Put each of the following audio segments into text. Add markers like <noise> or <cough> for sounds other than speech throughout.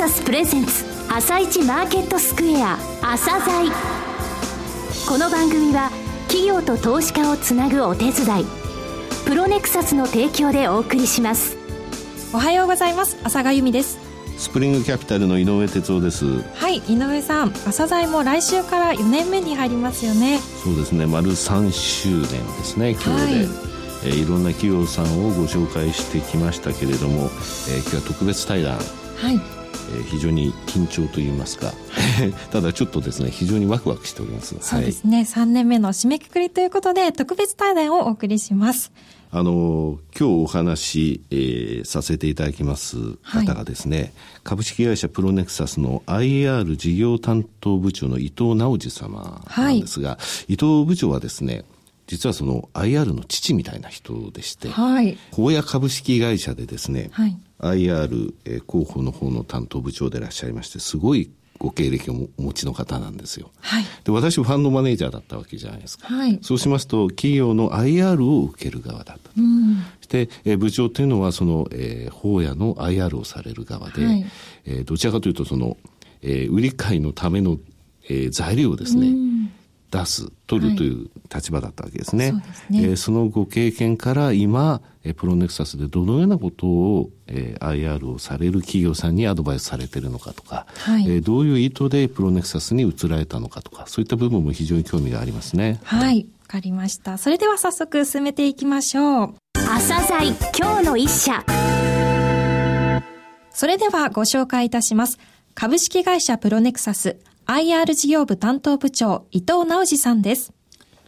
サスプレゼンツ朝一マーケットスクエア朝鮮。この番組は企業と投資家をつなぐお手伝いプロネクサスの提供でお送りします。おはようございます。朝賀由美です。スプリングキャピタルの井上哲夫です。はい井上さん。朝鮮も来週から4年目に入りますよね。そうですね。丸3周年ですね今日で、はいえー、いろんな企業さんをご紹介してきましたけれども、えー、今日は特別対談はいえ非常に緊張といいますか。<laughs> ただちょっとですね非常にワクワクしております。そうですね、はい、3年目の締めくくりということで特別対談をお送りします。あの今日お話、えー、させていただきます方がですね、はい、株式会社プロネクサスの IR 事業担当部長の伊藤直司様なんですが、はい、伊藤部長はですね実はその IR の父みたいな人でして、はい、法屋株式会社でですね、はい、IR 広報の方の担当部長でいらっしゃいまして、すごいご経歴をお持ちの方なんですよ。はい、で私ファンドマネージャーだったわけじゃないですか。はい、そうしますと企業の IR を受ける側だった。うん、で、え部長というのはその、えー、法屋の IR をされる側で、はい、えー、どちらかというとその、えー、売り買いのための、えー、材料をですね、うん出す、取るという立場だったわけですね。はい、そねえー、そのご経験から今、えプロネクサスでどのようなことを、えー、IR をされる企業さんにアドバイスされているのかとか、はい、えー、どういう意図でプロネクサスに移られたのかとか、そういった部分も非常に興味がありますね。はい、わ、かりました。それでは早速進めていきましょう。朝鮮今日の一社。それではご紹介いたします。株式会社プロネクサス IR 事業部担当部長、伊藤直司さんです。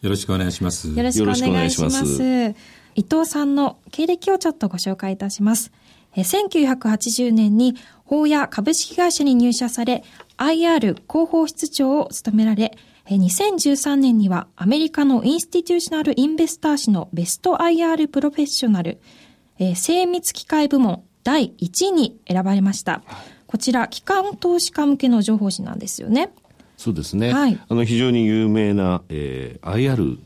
よろしくお願いします。よろしくお願いします。伊藤さんの経歴をちょっとご紹介いたします。1980年に法や株式会社に入社され、IR 広報室長を務められ、2013年にはアメリカのインスティテューショナルインベスター誌のベスト IR プロフェッショナル、精密機械部門第1位に選ばれました。こちら、機関投資家向けの情報誌なんですよね。そうですね。はい、あの、非常に有名な、えー、IR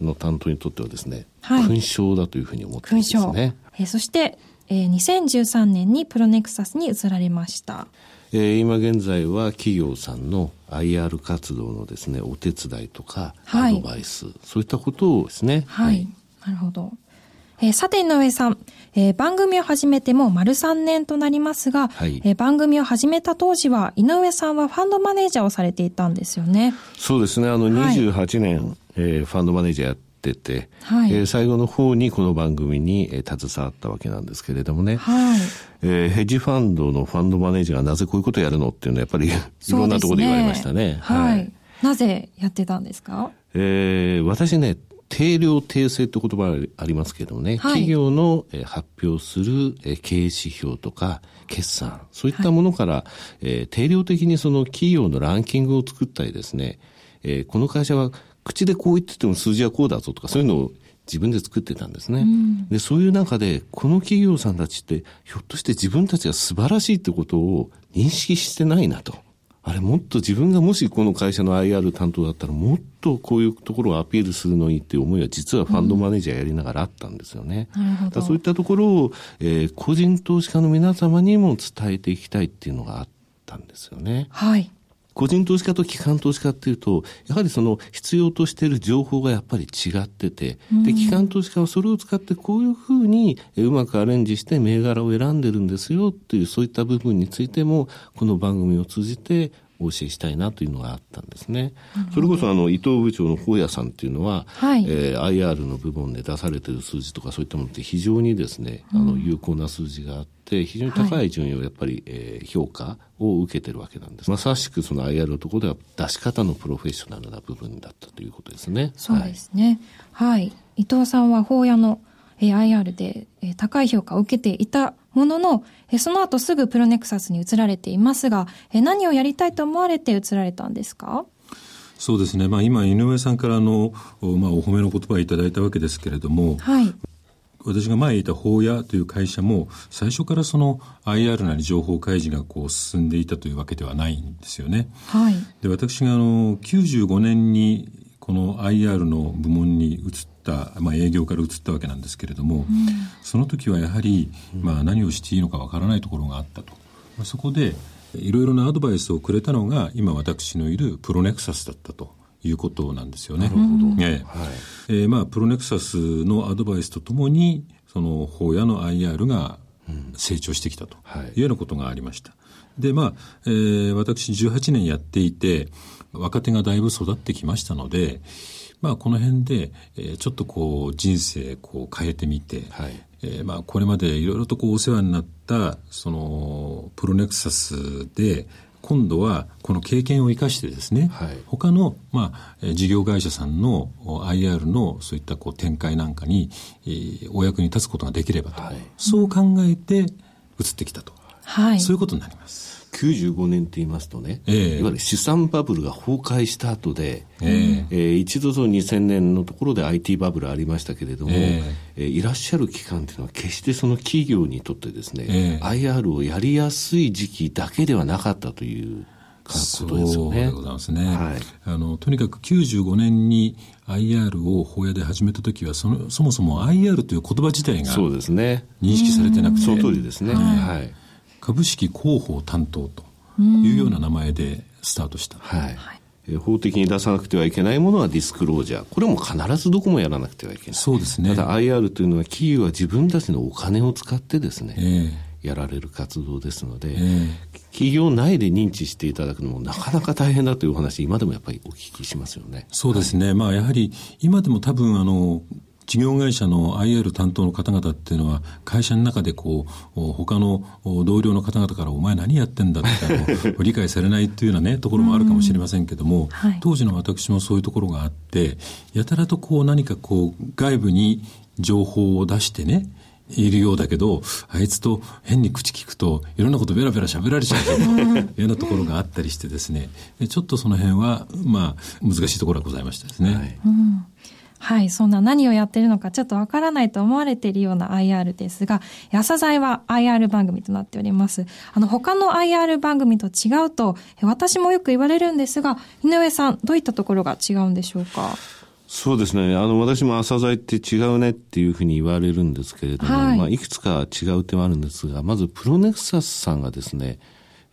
の担当にとってはですね、はい、勲章だというふうに思ってますね。えー、そして、えー、2013年にプロネクサスに移られました。えー、今現在は企業さんの IR 活動のですね、お手伝いとか、アドバイス、そういったことをですね。はい。はい、なるほど。えー、さて井上さん、えー、番組を始めても丸3年となりますが、はい、えー、番組を始めた当時は井上さんはファンドマネージャーをされていたんですよね。そうですね。あの28年、はい、えー、ファンドマネージャーやってて、はい、えー、最後の方にこの番組に、えー、携わったわけなんですけれどもね、はい。えー、ヘッジファンドのファンドマネージャーがなぜこういうことをやるのっていうのはやっぱりいろんなところで言われましたね。はい、なぜやってたんですか？えー、私ね、定量定性って言葉ありますけどね、はい、企業の発表する経営指標とか決算、そういったものから、はい、えー、定量的にその企業のランキングを作ったりですね、えー、この会社は口でこう言ってても数字はこうだぞとかそういうのを自分で作ってたんですね。うん、で、そういう中で、この企業さんたちって、ひょっとして自分たちが素晴らしいってことを認識してないなと。あれもっと自分がもしこの会社の IR 担当だったらもっとこういうところをアピールするのにっていう思いは実はファンドマネージャーやりながらあったんですよね。うん、そういったところを、えー、個人投資家の皆様にも伝えていきたいっていうのがあったんですよね。はい。個人投資家と機関投資家っていうと、やはりその必要としている情報がやっぱり違ってて、で、機関投資家はそれを使ってこういうふうにうまくアレンジして銘柄を選んでるんですよっていうそういった部分についても、この番組を通じてお教えしたいなというのがあったんですね。それこそあの伊藤部長の法屋さんっていうのは、はい、えー、IR の部門で出されている数字とかそういったものって非常にですね、うん、あの有効な数字があって、非常に高い順位をやっぱり、はい、えー、評価を受けてるわけなんです。まさしくその IR のところでは出し方のプロフェッショナルな部分だったということですね。そうですね。はい。はい、伊藤さんは法屋の IR で高い評価を受けていたものの、その後すぐプロネクサスに移られていますが、何をやりたいと思われて移られたんですか？そうですね。まあ今、井上さんからの、まあお褒めの言葉をいただいたわけですけれども、はい。私が前いた法屋という会社も最初からその IR なり情報開示がこう進んでいたというわけではないんですよね。はい。で、私があの95年にこの IR の部門に移っ、まあ、営業から移ったわけなんですけれども、うん、その時はやはり、まあ、何をしていいのかわからないところがあったと。そこで、いろいろなアドバイスをくれたのが、今私のいるプロネクサスだったと。いうことなんですよね。なるほど。ええー、まあ、プロネクサスのアドバイスとともに、その、法屋の IR が成長してきたというようなことがありました。で、まあ、えー、私18年やっていて、若手がだいぶ育ってきましたので、まあ、この辺で、えー、ちょっとこう、人生こう変えてみて、はい、えー、まあ、これまでいろいろとこうお世話になった、その、プロネクサスで、今度はこの経験を生かしてですね、はい、他の、まあ、事業会社さんの IR のそういったこう展開なんかに、えー、お役に立つことができればと、はい、そう考えて移ってきたと、はい、そういうことになります。95年って言いますとね、えー、いわゆる資産バブルが崩壊した後で、えー、えー、一度その2000年のところで IT バブルありましたけれども、えー、いらっしゃる期間というのは決してその企業にとってですね、IR をやりやすい時期だけではなかったということですよね。そうでございますね。はい、あのとにかく95年に IR を法屋で始めた時はそのそもそも IR という言葉自体がそうですね。認識されてなくて、その通りですね。はい、株式広報担当というような名前でスタートした。はい法的に出さなくてはいけないものはディスクロージャー。これも必ずどこもやらなくてはいけない。そうですね。ただ IR というのは企業は自分たちのお金を使ってですね、えー、やられる活動ですので、えー、企業内で認知していただくのもなかなか大変だというお話、今でもやっぱりお聞きしますよね。そうですね。はい、まあやはり今でも多分あの、事業会社の IR 担当の方々っていうのは、会社の中でこう、他の同僚の方々から、お前何やってんだって <laughs> 理解されないっていうようなね、ところもあるかもしれませんけども、はい、当時の私もそういうところがあって、やたらとこう何かこう、外部に情報を出してね、いるようだけど、あいつと変に口聞くと、いろんなことベラベラ喋られちゃうというようなところがあったりしてですね、ちょっとその辺は、まあ、難しいところがございましたですね。はいうんはい、そんな何をやってるのかちょっとわからないと思われているような IR ですが、朝剤は IR 番組となっております。あの、他の IR 番組と違うと、私もよく言われるんですが、井上さん、どういったところが違うんでしょうか？そうですね。あの、私も朝剤って違うねっていうふうに言われるんですけれども、はい、まあ、いくつか違う点はあるんですが、まず、プロネクサスさんがですね、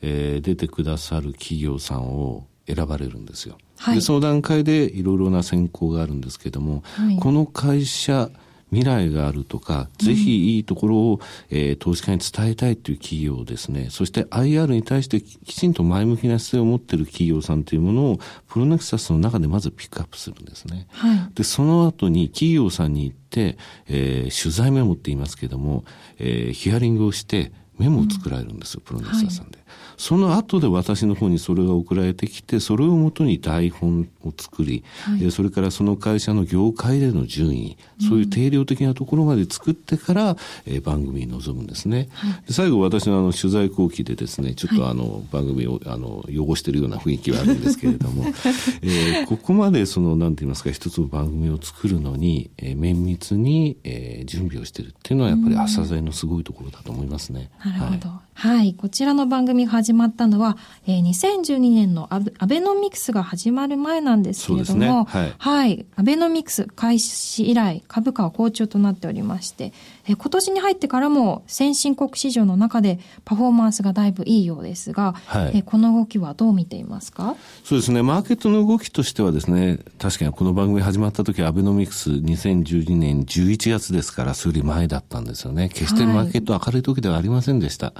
えー、出てくださる企業さんを選ばれるんですよ。はい、でその段階でいろいろな選考があるんですけども、はい、この会社未来があるとか、ぜひいいところを、えー、投資家に伝えたいという企業ですね、そして IR に対してきちんと前向きな姿勢を持っている企業さんというものを、プロネクサスの中でまずピックアップするんですね。はい、で、その後に企業さんに行って、えー、取材メモって言いますけども、えー、ヒアリングをして、メモを作られるんですよ、うん、プロネクサスさんで。はいその後で私の方にそれが送られてきて、それをもとに台本を作り、はい、それからその会社の業界での順位、そういう定量的なところまで作ってから、えー、番組に臨むんですね。はい、最後私のあの取材後期でですね、ちょっとあの、番組をあの汚してるような雰囲気はあるんですけれども、<laughs> えー、ここまでその、なんて言いますか、一つの番組を作るのに、えー、綿密に、えー、準備をしてるっていうのはやっぱり朝鮮のすごいところだと思いますね。なるほど。はい。はい、こちらの番組始まったのは、えー、2012年のアベノミクスが始まる前なんですけれども、ね、はい、はい、アベノミクス開始以来、株価は好調となっておりまして、えー、今年に入ってからも先進国市場の中でパフォーマンスがだいぶいいようですが、はい、えー、この動きはどう見ていますか？そうですね、マーケットの動きとしてはですね、確かにこの番組始まった時アベノミクス2012年11月ですから、それより前だったんですよね。決してマーケット明るい時ではありませんでした。はい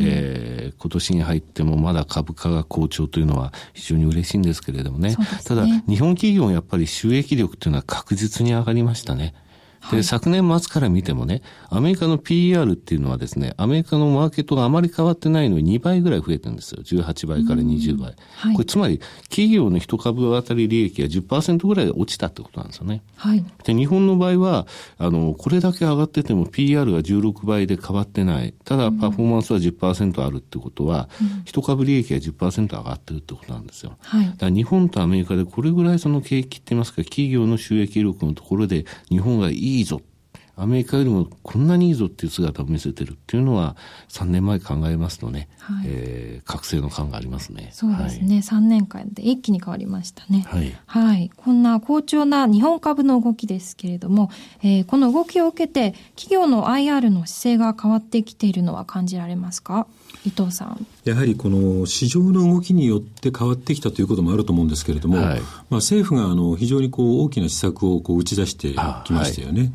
えー、今年に入ってもまだ株価が好調というのは非常に嬉しいんですけれどもね。ねただ、日本企業はやっぱり収益力というのは確実に上がりましたね。で、はい、昨年末から見てもね、アメリカの PER っていうのはですね、アメリカのマーケットがあまり変わってないのに2倍ぐらい増えてるんですよ。18倍から20倍。はい、これつまり、企業の一株当たり利益が10%ぐらい落ちたってことなんですよね。はい。で、日本の場合は、あの、これだけ上がってても PER が16倍で変わってない。ただ、パフォーマンスは10%あるってことは、一、うん、株利益が10%上がってるってことなんですよ。はい。だから日本とアメリカでこれぐらいその景気って言いますか、企業の収益力のところで日本がいいいぞ。アメリカよりもこんなにいいぞっていう姿を見せてるっていうのは、3年前考えますとね、はい、えー、覚醒の感がありますね。そうですね。はい、3年間で一気に変わりましたね。はい。はい。こんな好調な日本株の動きですけれども、えー、この動きを受けて、企業の IR の姿勢が変わってきているのは感じられますか？伊藤さん。やはりこの市場の動きによって変わってきたということもあると思うんですけれども、はい、まあ、政府があの非常にこう大きな施策をこう打ち出してきましたよね。は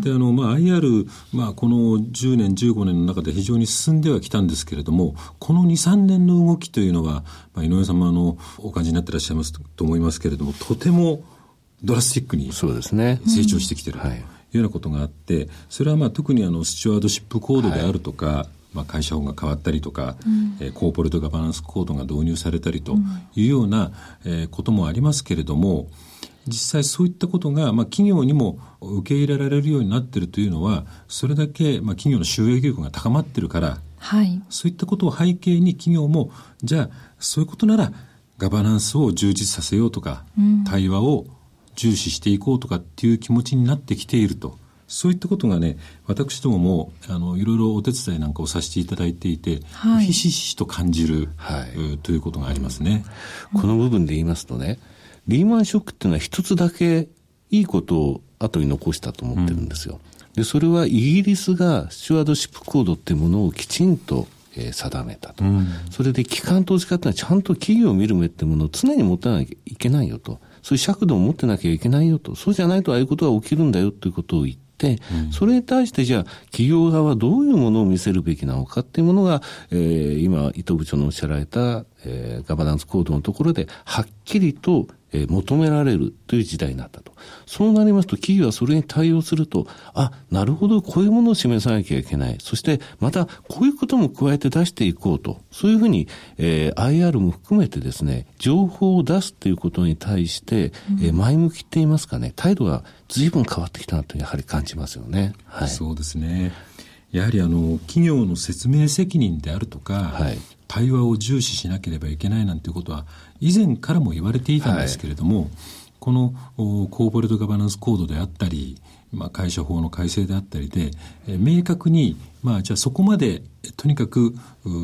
い、であのまあ、IR、まあ、この10年、15年の中で非常に進んではきたんですけれども、この2、3年の動きというのが、まあ、井上様あのお感じになってらっしゃいますと思いますけれども、とてもドラスティックに成長してきているというようなことがあって、それはまあ特にあのスチュワードシップコードであるとか、はいまあ、会社法が変わったりとか、うん、えー、コーポレートガバナンスコードが導入されたりというような、えー、こともありますけれども、実際そういったことが、まあ、企業にも受け入れられるようになっているというのは、それだけ、まあ、企業の収益力が高まっているから、はい、そういったことを背景に企業も、じゃあ、そういうことなら、ガバナンスを充実させようとか、うん、対話を重視していこうとかっていう気持ちになってきていると。そういったことがね、私どもも、あの、いろいろお手伝いなんかをさせていただいていて、はい、ひしひしと感じる、はい、ということがありますね、うん。この部分で言いますとね、リーマンショックっていうのは一つだけいいことを後に残したと思ってるんですよ。うん、で、それはイギリスがスチュワードシップコードっていうものをきちんとえー、定めたと、うん、それで機関投資家ってのはちゃんと企業を見る目ってものを常に持たなきゃいけないよと。そういう尺度を持ってなきゃいけないよと。そうじゃないとああいうことが起きるんだよということを言って、、それに対してじゃあ企業側はどういうものを見せるべきなのかっていうものが、えー、今伊藤部長のおっしゃられた、えー、ガバナンスコードのところではっきりとえー、求められるという時代になったと。そうなりますと、企業はそれに対応すると、あ、なるほど、こういうものを示さなきゃいけない。そして、また、こういうことも加えて出していこうと。そういうふうに、えー、IR も含めてですね、情報を出すということに対して、うん、えー、前向きって言いますかね、態度が随分変わってきたなと、やはり感じますよね。はい。そうですね。やはりあの企業の説明責任であるとか、はい、対話を重視しなければいけないなんていうことは以前からも言われていたんですけれども、はい、このコーポレートガバナンスコードであったり、まあ、会社法の改正であったりで、え明確に、まあ、じゃあそこまでとにかく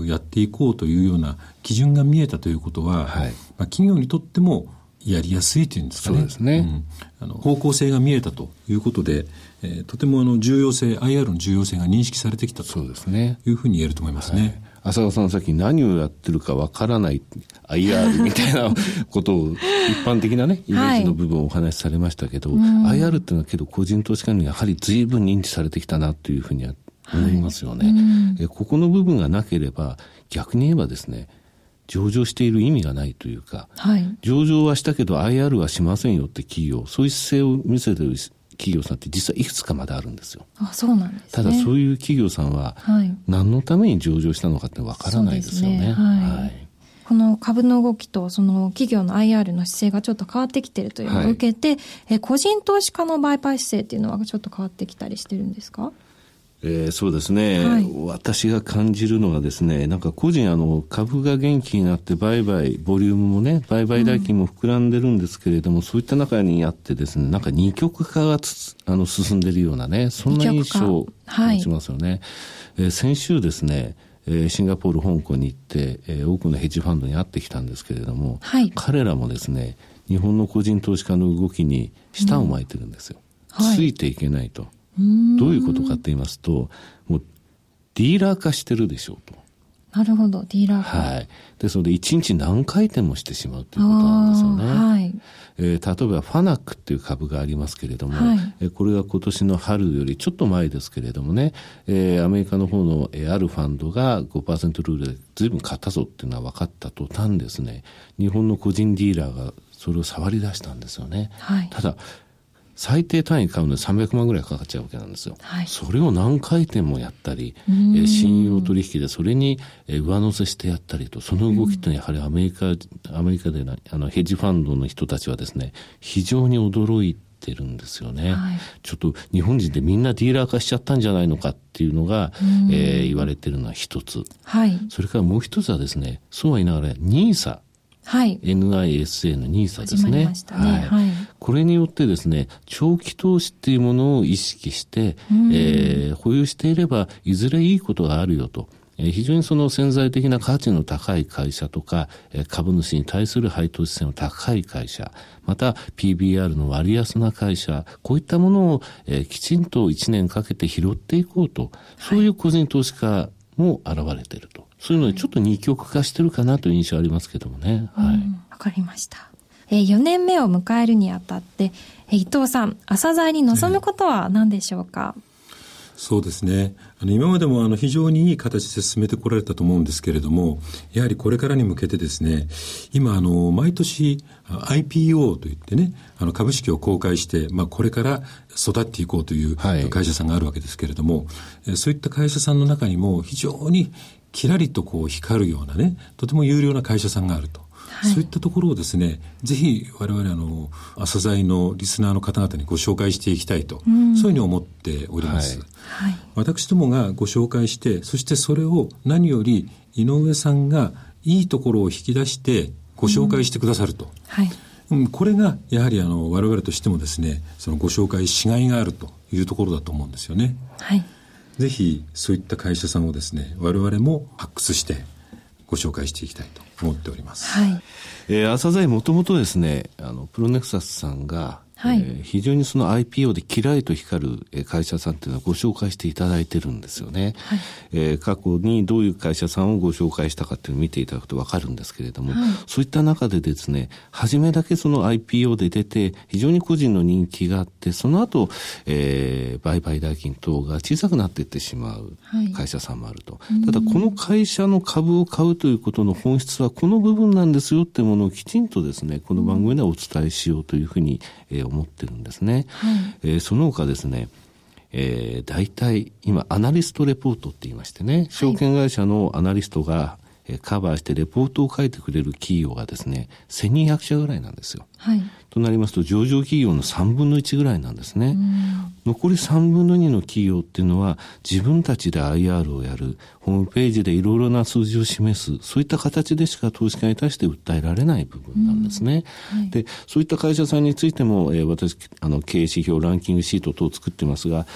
やっていこうというような基準が見えたということは、はい、まあ、企業にとってもやりやすいというんですかね。そうですね。うん、あの方向性が見えたということで、えー、とてもあの重要性、IR の重要性が認識されてきたというふうに言えると思いますね。浅川さんさっき何をやってるかわからない IR <laughs> みたいなことを一般的なね、イメージの部分をお話しされましたけど、はい、IR っていうのはけど個人投資家にやはり随分認知されてきたなというふうには思いますよね。はい、ここの部分がなければ逆に言えばですね、上場している意味がないというか、はい、上場はしたけど IR はしませんよって企業、そういう姿勢を見せてる企業さんって実はいくつかまだあるんですよ。あそうなんです、ね、ただそういう企業さんは、何のために上場したのかってわからないですよね。ね。はい、はい。この株の動きとその企業の IR の姿勢がちょっと変わってきてるというのを受けて、はい、え個人投資家の売買姿勢っていうのはちょっと変わってきたりしてるんですか？えー、そうですね、はい、私が感じるのはですね、なんか個人あの株が元気になって売買、ボリュームもね、売買代金も膨らんでるんですけれども、うん、そういった中にあってですね、なんか二極化があの進んでるようなね、そんな印象を持ちますよね。はい、えー、先週ですね、えー、シンガポール、香港に行って、えー、多くのヘッジファンドに会ってきたんですけれども、はい、彼らもですね、日本の個人投資家の動きに舌を巻いてるんですよ。うん、ついていけないと。どういうことかって言いますと、もうディーラー化してるでしょうと。なるほど、ディーラー化。はい。ですので、一日何回転もしてしまうということなんですよね。はい。えー、例えば、ファナックっていう株がありますけれども、はい、えー、これが今年の春よりちょっと前ですけれどもね、えー、アメリカの方の、えー、あるファンドが5%ルールで随分買ったぞっていうのは分かった途端ですね、日本の個人ディーラーがそれを触り出したんですよね。はい、ただ、最低単位買うのに300万ぐらいかかっちゃうわけなんですよ。はい、それを何回転もやったり、えー、信用取引でそれに、えー、上乗せしてやったりと、その動きってやはりアメリカ、アメリカであのヘッジファンドの人たちはですね、非常に驚いてるんですよね、はい、ちょっと日本人でみんなディーラー化しちゃったんじゃないのかっていうのが、えー、言われてるのは一つ。はい。それからもう一つはですね、そうは言いながら、ニーサはい、NISA の NISA ですね。ね。はい、はい、これによってですね、長期投資っていうものを意識して、えー、保有していれば、いずれいいことがあるよと。非常にその潜在的な価値の高い会社とか、株主に対する配当資産の高い会社、また PBR の割安な会社、こういったものをきちんと1年かけて拾っていこうと、そういう個人投資家も現れていると。そういうのにちょっと二極化してるかなという印象ありますけどもね。はい。わかりました。えー、4年目を迎えるにあたって、えー、伊藤さん、朝鮮に臨むことは何でしょうか、そうですね。あの、今までもあの、非常にいい形で進めてこられたと思うんですけれども、やはりこれからに向けてですね、今あの、毎年 IPO といってね、あの、株式を公開して、まあ、これから育っていこうという会社さんがあるわけですけれども、はい、そういった会社さんの中にも非常にきらりとこう光るようなね、とても有料な会社さんがあると。はい、そういったところをですね、ぜひ我々あの、朝鮮のリスナーの方々にご紹介していきたいと、うん、そういうふうに思っております。はい、私どもがご紹介して、そしてそれを何より井上さんがいいところを引き出してご紹介してくださると。うん、はいこれがやはりあの我々としてもですねそのご紹介しがいがあるというところだと思うんですよね。はい、ぜひそういった会社さんをですね我々も発掘してご紹介していきたいと思っております。はい。えー、朝鮮もともとですね、あの、プロネクサスさんが、はい、えー、非常にその IPO でキラリと光る会社さんっていうのをご紹介していただいてるんですよね。はい、えー、過去にどういう会社さんをご紹介したかっていうのを見ていただくとわかるんですけれども、はい、そういった中でですね、初めだけその IPO で出て、非常に個人の人気があって、その後、えー、売買代金等が小さくなっていってしまう会社さんもあると。ただ、この会社の株を買うということの本質はこの部分なんですよっていうものをきちんとですね、この番組ではお伝えしようというふうに、えー、思ってるんですね。はい、えー、その他ですね、えー、大体今アナリストレポートって言いましてね、証券会社のアナリストが、えカバーしてレポートを書いてくれる企業がですね、1200社ぐらいなんですよ。はい。となりますと、上場企業の3分の1ぐらいなんですね。残り3分の2の企業っていうのは、自分たちで IR をやる、ホームページでいろいろな数字を示す、そういった形でしか投資家に対して訴えられない部分なんですね。はい、で、そういった会社さんについても、えー、私、あの、経営指標ランキングシート等を作ってますが、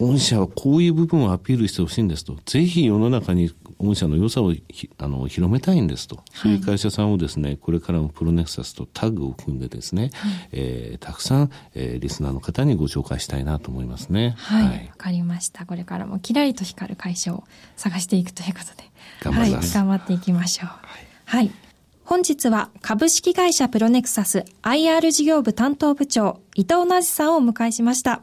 御社はこういう部分をアピールしてほしいんですと。ぜひ世の中に御社の良さをあの広めたいんですと、そういう会社さんをですね、これからもプロネクサスとタッグを組んでですね、はい、えー、たくさん、えー、リスナーの方にご紹介したいなと思いますね。はい。わ、はい、かりました。これからもキラリと光る会社を探していくということで。頑張ります。はい、頑張っていきましょう。はい。はい、本日は株式会社プロネクサス IR 事業部担当部長伊藤なじさんをお迎えしました。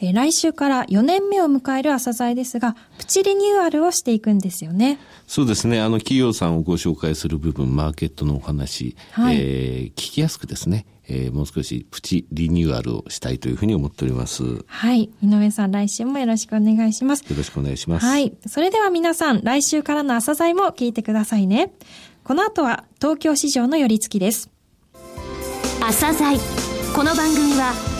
えー、来週から4年目を迎える朝鮮ですが、プチリニューアルをしていくんですよね。そうですね。あの、企業さんをご紹介する部分、マーケットのお話、はい、えー、聞きやすくですね、えー、もう少しプチリニューアルをしたいというふうに思っております。はい。井上さん、来週もよろしくお願いします。よろしくお願いします。はい。それでは皆さん、来週からの朝鮮も聞いてくださいね。この後は、東京市場の寄り付きです。朝鮮この番組は、